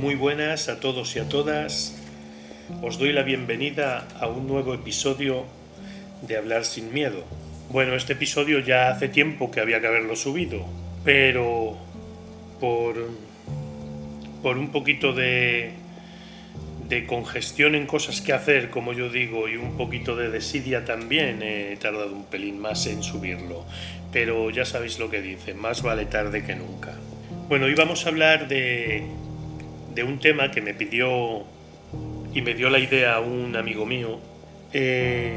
Muy buenas a todos y a todas. Os doy la bienvenida a un nuevo episodio de Hablar sin Miedo. Bueno, este episodio ya hace tiempo que había que haberlo subido, pero por, por un poquito de, de congestión en cosas que hacer, como yo digo, y un poquito de desidia también, he tardado un pelín más en subirlo. Pero ya sabéis lo que dice, más vale tarde que nunca. Bueno, hoy vamos a hablar de, de un tema que me pidió y me dio la idea un amigo mío, eh,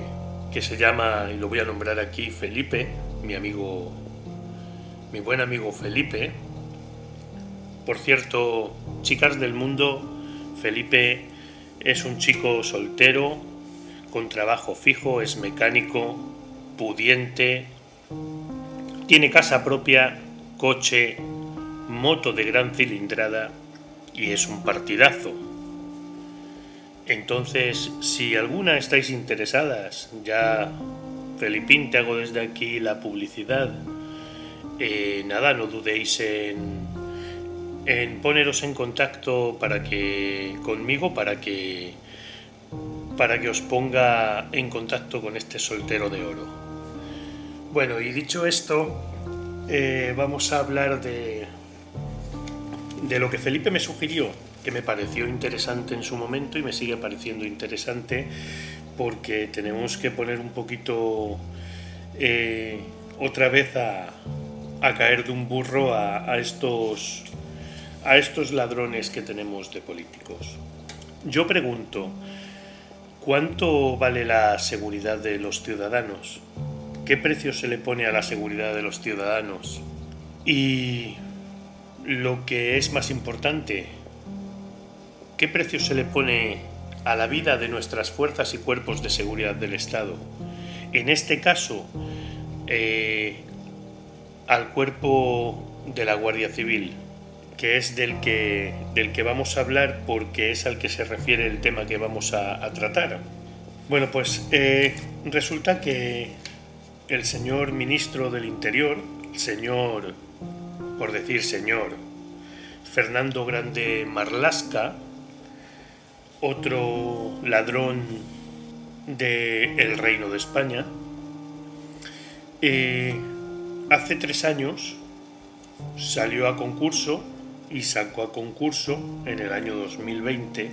que se llama, y lo voy a nombrar aquí, Felipe, mi amigo, mi buen amigo Felipe. Por cierto, chicas del mundo, Felipe es un chico soltero, con trabajo fijo, es mecánico, pudiente, tiene casa propia, coche, moto de gran cilindrada y es un partidazo. Entonces, si alguna estáis interesadas, ya Felipín te hago desde aquí la publicidad. Eh, nada, no dudéis en, en poneros en contacto para que conmigo para que para que os ponga en contacto con este soltero de oro. Bueno, y dicho esto, eh, vamos a hablar de, de lo que Felipe me sugirió, que me pareció interesante en su momento y me sigue pareciendo interesante porque tenemos que poner un poquito eh, otra vez a, caer de un burro a, a, estos, a estos ladrones que tenemos de políticos. Yo pregunto, ¿cuánto vale la seguridad de los ciudadanos? ¿Qué precio se le pone a la seguridad de los ciudadanos? Y lo que es más importante, ¿qué precio se le pone a la vida de nuestras fuerzas y cuerpos de seguridad del Estado? En este caso, eh, al cuerpo de la Guardia Civil, que es del que, del que vamos a hablar porque es al que se refiere el tema que vamos a, tratar. Bueno, pues eh, resulta que el señor ministro del Interior, el señor por decir señor, Fernando Grande Marlasca, otro ladrón del Reino de España, hace tres años salió a concurso y sacó a concurso en el año 2020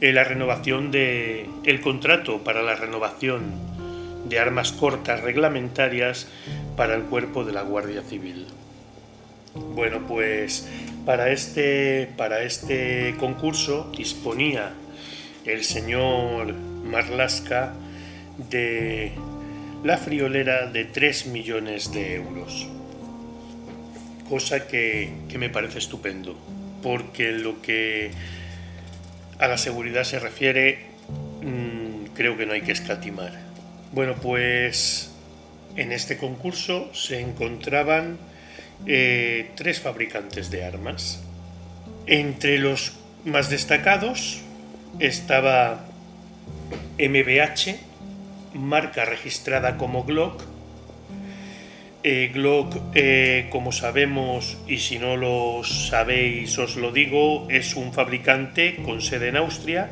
eh, la renovación de el contrato para la renovación de armas cortas reglamentarias para el cuerpo de la Guardia Civil. Bueno, pues para este, para este concurso disponía el señor Marlasca de la friolera de 3 millones de euros. Cosa que, que me parece estupendo, porque lo que a la seguridad se refiere, mmm, creo que no hay que escatimar. Bueno, pues en este concurso se encontraban eh, tres fabricantes de armas. Entre los más destacados estaba MBH, marca registrada como Glock. Eh, Glock, eh, como sabemos, y si no lo sabéis os lo digo, es un fabricante con sede en Austria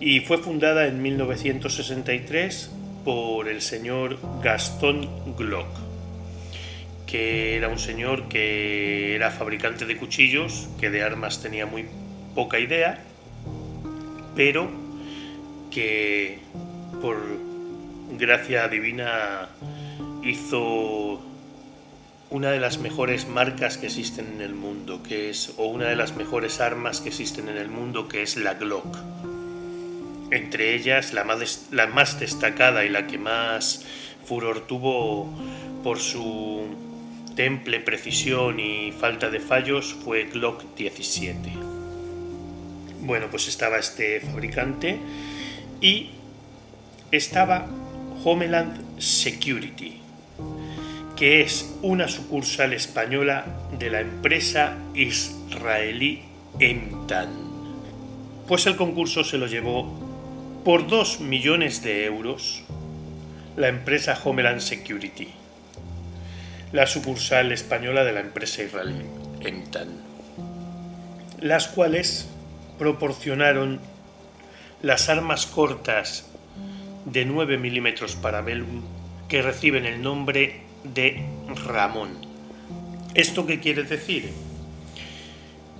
y fue fundada en 1963 por el señor Gastón Glock que era un señor que era fabricante de cuchillos, que de armas tenía muy poca idea, pero que por gracia divina hizo una de las mejores marcas que existen en el mundo, que es o una de las mejores armas que existen en el mundo, que es la Glock. Entre ellas, la más, la más destacada y la que más furor tuvo por su temple, precisión y falta de fallos fue Glock 17. Bueno, pues estaba este fabricante y estaba Homeland Security, que es una sucursal española de la empresa israelí Emtan. Pues el concurso se lo llevó por 2 millones de euros la empresa Homeland Security la sucursal española de la empresa israelí, Emtan. las cuales proporcionaron las armas cortas de 9 milímetros Parabellum que reciben el nombre de Ramón. ¿Esto qué quiere decir?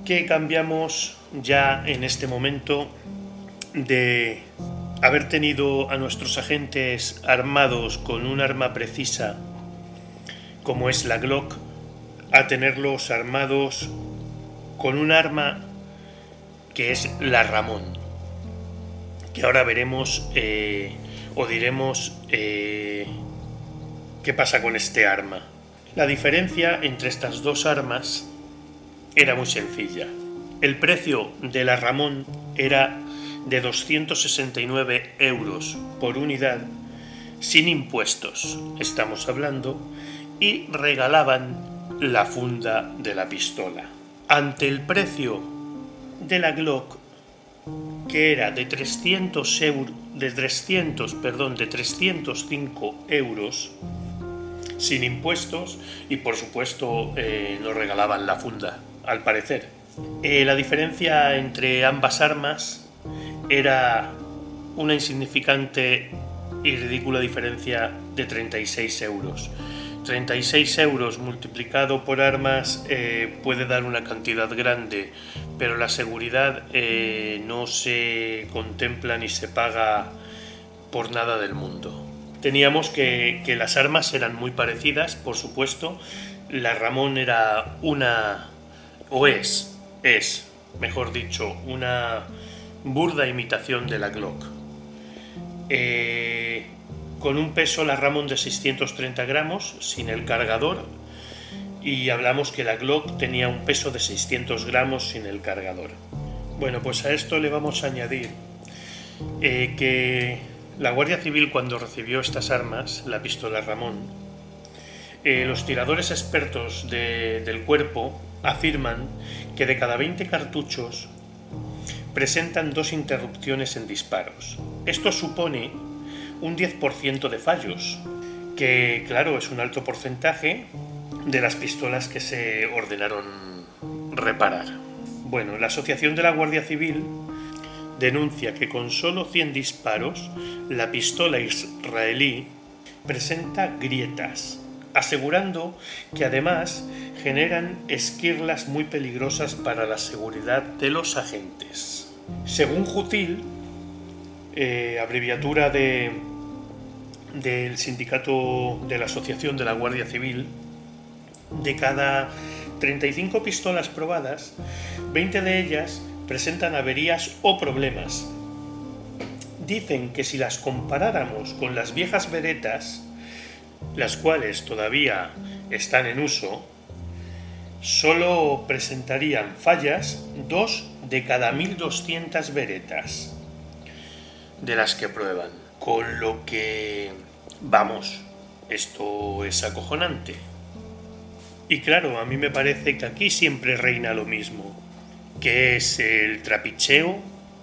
Que cambiamos ya en este momento de haber tenido a nuestros agentes armados con un arma precisa como es la Glock a tenerlos armados con un arma que es la Ramón que ahora veremos eh, o diremos eh, qué pasa con este arma. La diferencia entre estas dos armas era muy sencilla. El precio de la Ramón era de 269 euros por unidad sin impuestos, estamos hablando, y regalaban la funda de la pistola. Ante el precio de la Glock, que era de 300 euros, de 300, perdón, de 305 euros, sin impuestos, y por supuesto eh, nos regalaban la funda, al parecer. Eh, la diferencia entre ambas armas era una insignificante y ridícula diferencia de 36 euros. 36 euros multiplicado por armas eh, puede dar una cantidad grande, pero la seguridad eh, no se contempla ni se paga por nada del mundo. Teníamos que, que las armas eran muy parecidas, por supuesto. La Ramón era una, o es, es, mejor dicho, una burda imitación de la Glock. Eh, con un peso la Ramon de 630 gramos, sin el cargador, y hablamos que la Glock tenía un peso de 600 gramos sin el cargador. Bueno, pues a esto le vamos a añadir eh, que la Guardia Civil cuando recibió estas armas, la pistola Ramón, eh, los tiradores expertos del cuerpo afirman que de cada 20 cartuchos presentan dos interrupciones en disparos. Esto supone un 10% de fallos, que claro es un alto porcentaje de las pistolas que se ordenaron reparar. Bueno, la Asociación de la Guardia Civil denuncia que con solo 100 disparos la pistola israelí presenta grietas, asegurando que además generan esquirlas muy peligrosas para la seguridad de los agentes. Según Jutil, eh, abreviatura de, del sindicato de la Asociación de la Guardia Civil, de cada 35 pistolas probadas, 20 de ellas presentan averías o problemas. Dicen que si las comparáramos con las viejas veretas, las cuales todavía están en uso, solo presentarían fallas dos de cada 1200 veretas de las que prueban. Con lo que, vamos, esto es acojonante. Y claro, a mí me parece que aquí siempre reina lo mismo, que es el trapicheo,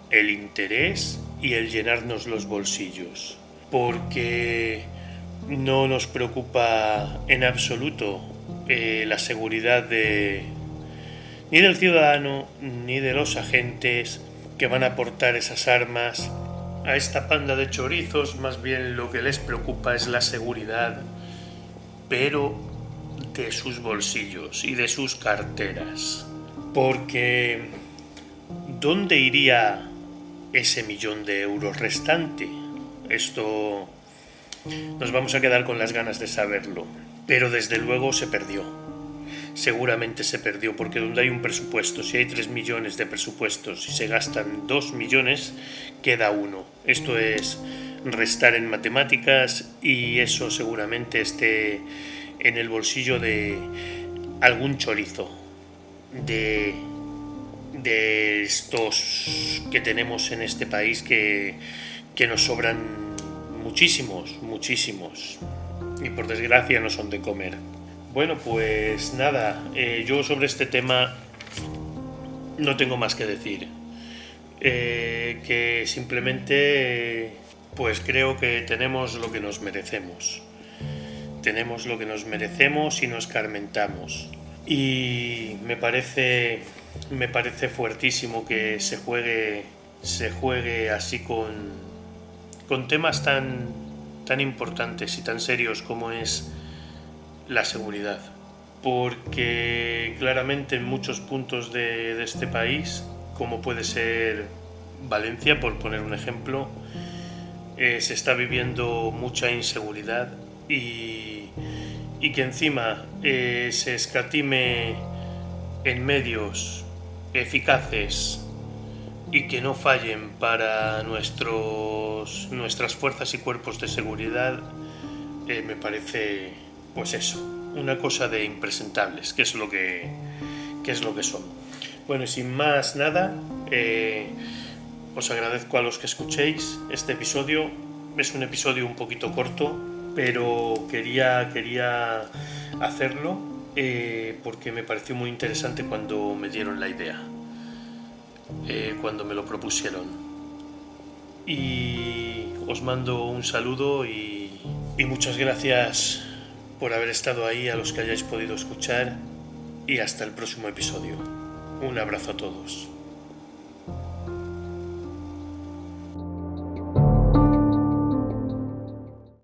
el interés y el llenarnos los bolsillos. Porque no nos preocupa en absoluto eh, la seguridad de ni del ciudadano ni de los agentes que van a portar esas armas a esta panda de chorizos más bien lo que les preocupa es la seguridad pero de sus bolsillos y de sus carteras porque ¿dónde iría ese millón de euros restante? Esto nos vamos a quedar con las ganas de saberlo. Pero desde luego se perdió. Seguramente se perdió porque donde hay un presupuesto, si hay 3 millones de presupuestos y se gastan 2 millones, queda uno. Esto es restar en matemáticas y eso seguramente esté en el bolsillo de algún chorizo de, de estos que tenemos en este país que, que nos sobran muchísimos, muchísimos. Y por desgracia no son de comer. Bueno, pues nada, eh, yo sobre este tema no tengo más que decir. Eh, que simplemente pues creo que tenemos lo que nos merecemos. Tenemos lo que nos merecemos y nos carmentamos. Y me parece me parece fuertísimo que se juegue, se juegue así con, con temas tan, tan importantes y tan serios como es la seguridad. Porque claramente en muchos puntos de, este país, como puede ser Valencia, por poner un ejemplo, eh, se está viviendo mucha inseguridad y, y que encima eh, se escatime en medios eficaces y que no fallen para nuestros, nuestras fuerzas y cuerpos de seguridad, eh, me parece, pues eso, una cosa de impresentables, que es lo que, es lo que son. Bueno, y sin más nada, os agradezco a los que escuchéis este episodio. Es un episodio un poquito corto, pero quería, quería hacerlo eh, porque me pareció muy interesante cuando me dieron la idea, eh, cuando me lo propusieron. Y os mando un saludo y muchas gracias por haber estado ahí, a los que hayáis podido escuchar y hasta el próximo episodio. Un abrazo a todos.